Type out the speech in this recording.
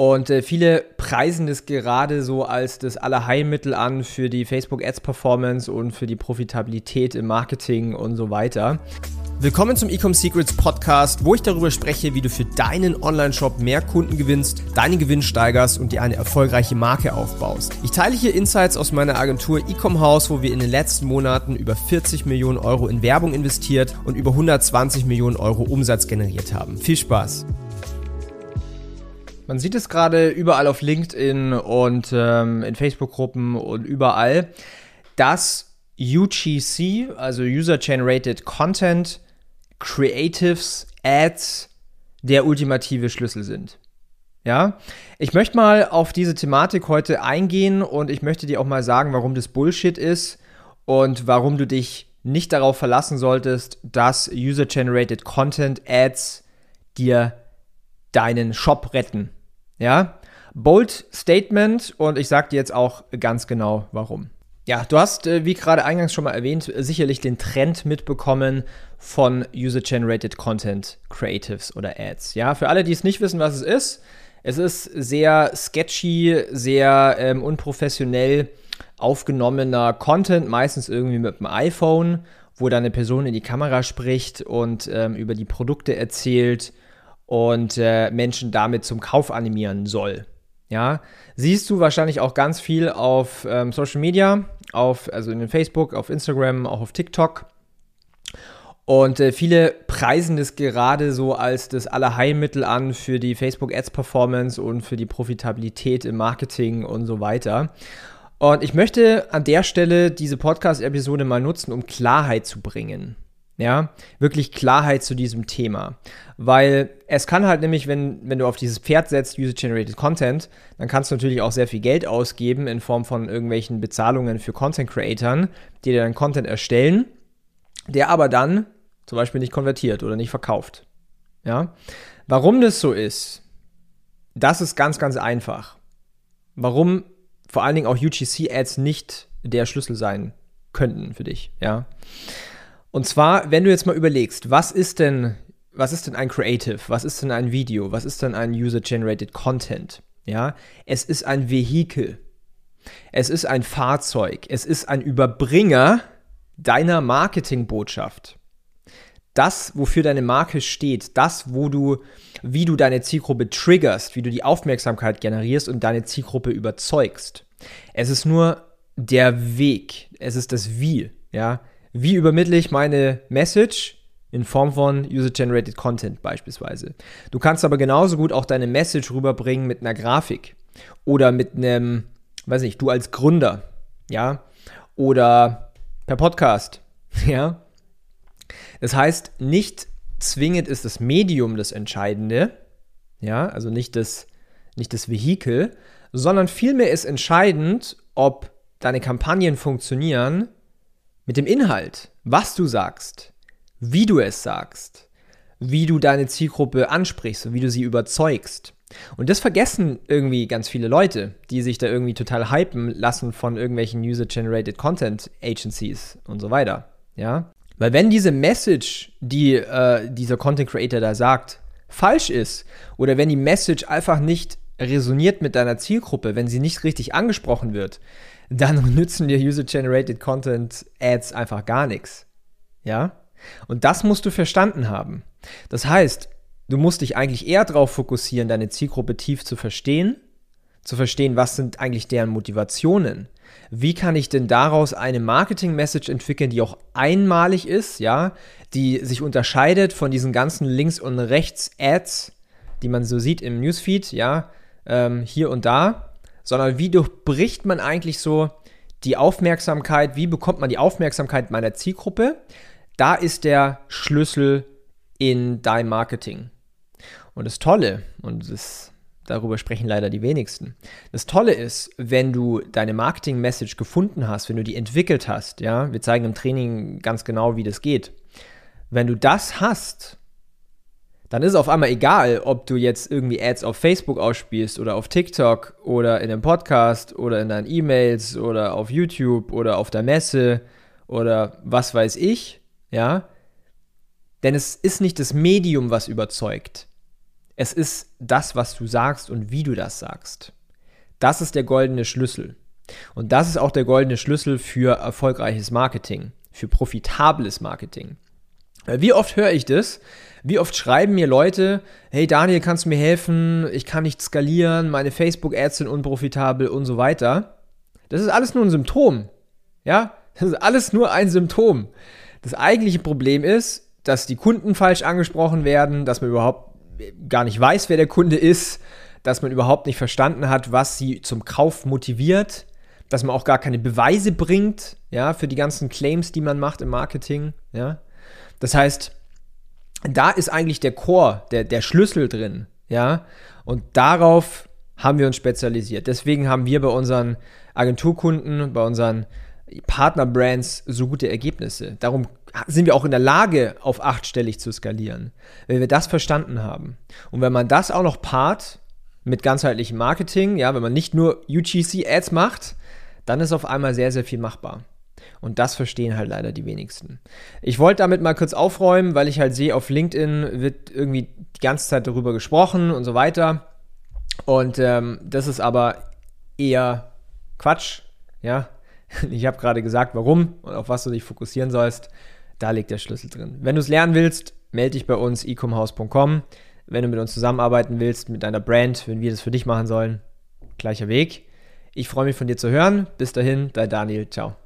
Und äh, viele preisen das gerade so als das Allerheilmittel an für die Facebook Ads Performance und für die Profitabilität im Marketing und so weiter. Willkommen zum Ecom Secrets Podcast, wo ich darüber spreche, wie du für deinen Online-Shop mehr Kunden gewinnst, deinen Gewinn steigerst und dir eine erfolgreiche Marke aufbaust. Ich teile hier Insights aus meiner Agentur Ecom House, wo wir in den letzten Monaten über 40 Millionen Euro in Werbung investiert und über 120 Millionen Euro Umsatz generiert haben. Viel Spaß! Man sieht es gerade überall auf LinkedIn und ähm, in Facebook-Gruppen und überall, dass UGC, also User Generated Content, Creatives, Ads der ultimative Schlüssel sind. Ja, ich möchte mal auf diese Thematik heute eingehen und ich möchte dir auch mal sagen, warum das Bullshit ist und warum du dich nicht darauf verlassen solltest, dass User-Generated Content Ads dir deinen Shop retten. Ja, bold Statement und ich sage dir jetzt auch ganz genau warum. Ja, du hast, äh, wie gerade eingangs schon mal erwähnt, sicherlich den Trend mitbekommen von User-Generated Content Creatives oder Ads. Ja, für alle, die es nicht wissen, was es ist, es ist sehr sketchy, sehr ähm, unprofessionell aufgenommener Content, meistens irgendwie mit dem iPhone, wo dann eine Person in die Kamera spricht und ähm, über die Produkte erzählt und äh, Menschen damit zum Kauf animieren soll. Ja, siehst du wahrscheinlich auch ganz viel auf ähm, Social Media, auf, also in Facebook, auf Instagram, auch auf TikTok. Und äh, viele preisen das gerade so als das Allerheilmittel an für die Facebook Ads Performance und für die Profitabilität im Marketing und so weiter. Und ich möchte an der Stelle diese Podcast-Episode mal nutzen, um Klarheit zu bringen ja, wirklich Klarheit zu diesem Thema. Weil es kann halt nämlich, wenn, wenn du auf dieses Pferd setzt, User-Generated Content, dann kannst du natürlich auch sehr viel Geld ausgeben in Form von irgendwelchen Bezahlungen für Content-Creatern, die dir dann Content erstellen, der aber dann zum Beispiel nicht konvertiert oder nicht verkauft. Ja, warum das so ist, das ist ganz, ganz einfach. Warum vor allen Dingen auch UGC-Ads nicht der Schlüssel sein könnten für dich, ja. Und zwar, wenn du jetzt mal überlegst, was ist denn, was ist denn ein Creative? Was ist denn ein Video? Was ist denn ein User-Generated Content? Ja, es ist ein Vehikel. Es ist ein Fahrzeug. Es ist ein Überbringer deiner Marketingbotschaft. Das, wofür deine Marke steht, das, wo du, wie du deine Zielgruppe triggerst, wie du die Aufmerksamkeit generierst und deine Zielgruppe überzeugst. Es ist nur der Weg. Es ist das Wie, ja. Wie übermittle ich meine Message? In Form von User-Generated Content beispielsweise. Du kannst aber genauso gut auch deine Message rüberbringen mit einer Grafik oder mit einem, weiß nicht, du als Gründer, ja, oder per Podcast, ja. Das heißt, nicht zwingend ist das Medium das Entscheidende, ja, also nicht das, nicht das Vehikel, sondern vielmehr ist entscheidend, ob deine Kampagnen funktionieren mit dem Inhalt, was du sagst, wie du es sagst, wie du deine Zielgruppe ansprichst und wie du sie überzeugst. Und das vergessen irgendwie ganz viele Leute, die sich da irgendwie total hypen lassen von irgendwelchen User-Generated Content Agencies und so weiter. Ja? Weil wenn diese Message, die äh, dieser Content Creator da sagt, falsch ist, oder wenn die Message einfach nicht resoniert mit deiner Zielgruppe, wenn sie nicht richtig angesprochen wird, dann nützen dir User-Generated Content Ads einfach gar nichts. Ja? Und das musst du verstanden haben. Das heißt, du musst dich eigentlich eher darauf fokussieren, deine Zielgruppe tief zu verstehen, zu verstehen, was sind eigentlich deren Motivationen. Wie kann ich denn daraus eine Marketing-Message entwickeln, die auch einmalig ist, ja, die sich unterscheidet von diesen ganzen Links- und Rechts-Ads, die man so sieht im Newsfeed, ja, ähm, hier und da, sondern wie durchbricht man eigentlich so die Aufmerksamkeit, wie bekommt man die Aufmerksamkeit meiner Zielgruppe? Da ist der Schlüssel in dein Marketing. Und das Tolle, und das, darüber sprechen leider die wenigsten, das Tolle ist, wenn du deine Marketing-Message gefunden hast, wenn du die entwickelt hast, ja, wir zeigen im Training ganz genau, wie das geht. Wenn du das hast, dann ist es auf einmal egal, ob du jetzt irgendwie Ads auf Facebook ausspielst oder auf TikTok oder in einem Podcast oder in deinen E-Mails oder auf YouTube oder auf der Messe oder was weiß ich, ja. Denn es ist nicht das Medium, was überzeugt. Es ist das, was du sagst und wie du das sagst. Das ist der goldene Schlüssel. Und das ist auch der goldene Schlüssel für erfolgreiches Marketing, für profitables Marketing. Wie oft höre ich das? Wie oft schreiben mir Leute, hey Daniel, kannst du mir helfen? Ich kann nicht skalieren, meine Facebook-Ads sind unprofitabel und so weiter. Das ist alles nur ein Symptom. Ja, das ist alles nur ein Symptom. Das eigentliche Problem ist, dass die Kunden falsch angesprochen werden, dass man überhaupt gar nicht weiß, wer der Kunde ist, dass man überhaupt nicht verstanden hat, was sie zum Kauf motiviert, dass man auch gar keine Beweise bringt, ja, für die ganzen Claims, die man macht im Marketing, ja. Das heißt, da ist eigentlich der Core, der, der Schlüssel drin, ja. Und darauf haben wir uns spezialisiert. Deswegen haben wir bei unseren Agenturkunden, bei unseren Partnerbrands so gute Ergebnisse. Darum sind wir auch in der Lage, auf achtstellig zu skalieren, wenn wir das verstanden haben. Und wenn man das auch noch paart mit ganzheitlichem Marketing, ja, wenn man nicht nur UGC-Ads macht, dann ist auf einmal sehr, sehr viel machbar. Und das verstehen halt leider die wenigsten. Ich wollte damit mal kurz aufräumen, weil ich halt sehe, auf LinkedIn wird irgendwie die ganze Zeit darüber gesprochen und so weiter. Und ähm, das ist aber eher Quatsch, ja. Ich habe gerade gesagt, warum und auf was du dich fokussieren sollst. Da liegt der Schlüssel drin. Wenn du es lernen willst, melde dich bei uns ecomhouse.com. Wenn du mit uns zusammenarbeiten willst, mit deiner Brand, wenn wir das für dich machen sollen, gleicher Weg. Ich freue mich von dir zu hören. Bis dahin, dein Daniel. Ciao.